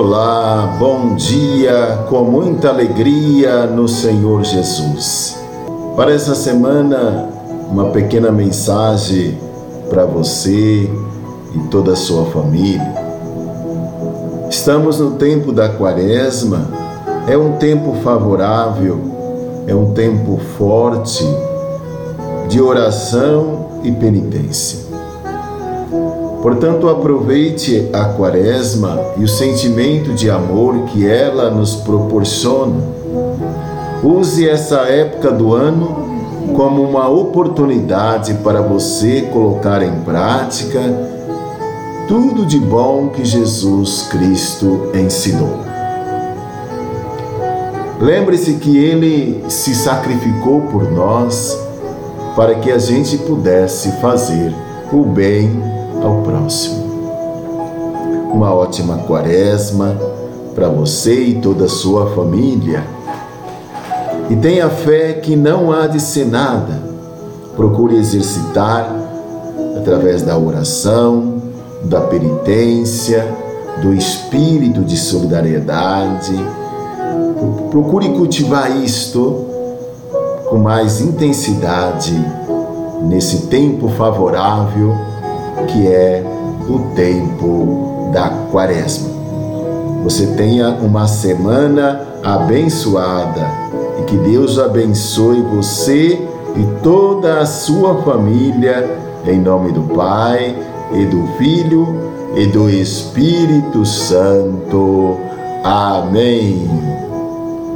Olá, bom dia, com muita alegria no Senhor Jesus. Para essa semana, uma pequena mensagem para você e toda a sua família. Estamos no tempo da Quaresma, é um tempo favorável, é um tempo forte de oração e penitência. Portanto, aproveite a Quaresma e o sentimento de amor que ela nos proporciona. Use essa época do ano como uma oportunidade para você colocar em prática tudo de bom que Jesus Cristo ensinou. Lembre-se que ele se sacrificou por nós para que a gente pudesse fazer o bem ao próximo. Uma ótima quaresma para você e toda a sua família. E tenha fé que não há de ser nada. Procure exercitar através da oração, da penitência, do espírito de solidariedade. Procure cultivar isto com mais intensidade nesse tempo favorável que é o tempo da Quaresma. Você tenha uma semana abençoada e que Deus abençoe você e toda a sua família, em nome do Pai e do Filho e do Espírito Santo. Amém.